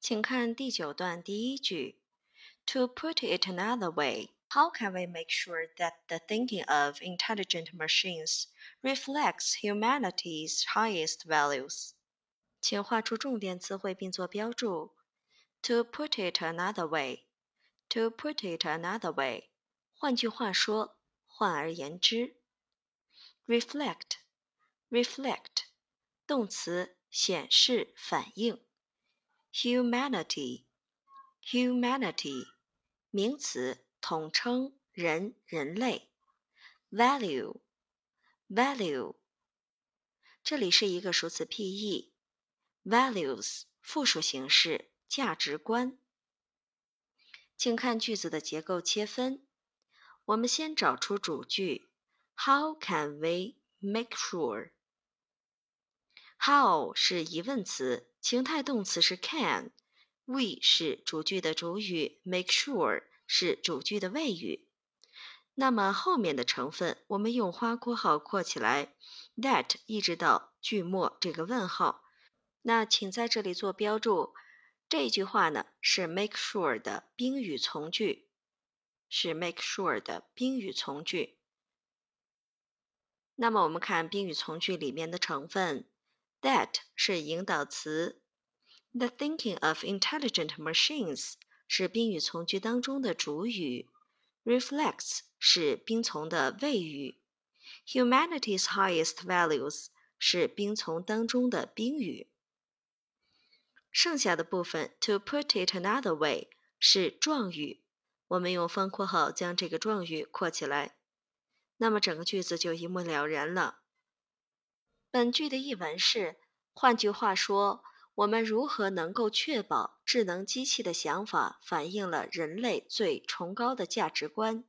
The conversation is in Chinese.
请看第九段第一句。To put it another way, how can we make sure that the thinking of intelligent machines reflects humanity's highest values? 请画出重点词汇并做标注。To put it another way, to put it another way，换句话说，换而言之。Reflect, reflect，动词，显示、反映。 Humanity, humanity，名词，统称人、人类。Value, value，这里是一个数词 P-E。Values 复数形式，价值观。请看句子的结构切分。我们先找出主句：How can we make sure？How 是疑问词，情态动词是 can，we 是主句的主语，make sure 是主句的谓语。那么后面的成分，我们用花括号括起来，that 一直到句末这个问号。那请在这里做标注，这句话呢是 make sure 的宾语从句，是 make sure 的宾语从句。那么我们看宾语从句里面的成分，that 是引导词，the thinking of intelligent machines 是宾语从句当中的主语，reflects 是宾从的谓语，humanity's highest values 是宾从当中的宾语。剩下的部分，to put it another way 是状语，我们用方括号将这个状语括起来，那么整个句子就一目了然了。本句的译文是：换句话说，我们如何能够确保智能机器的想法反映了人类最崇高的价值观？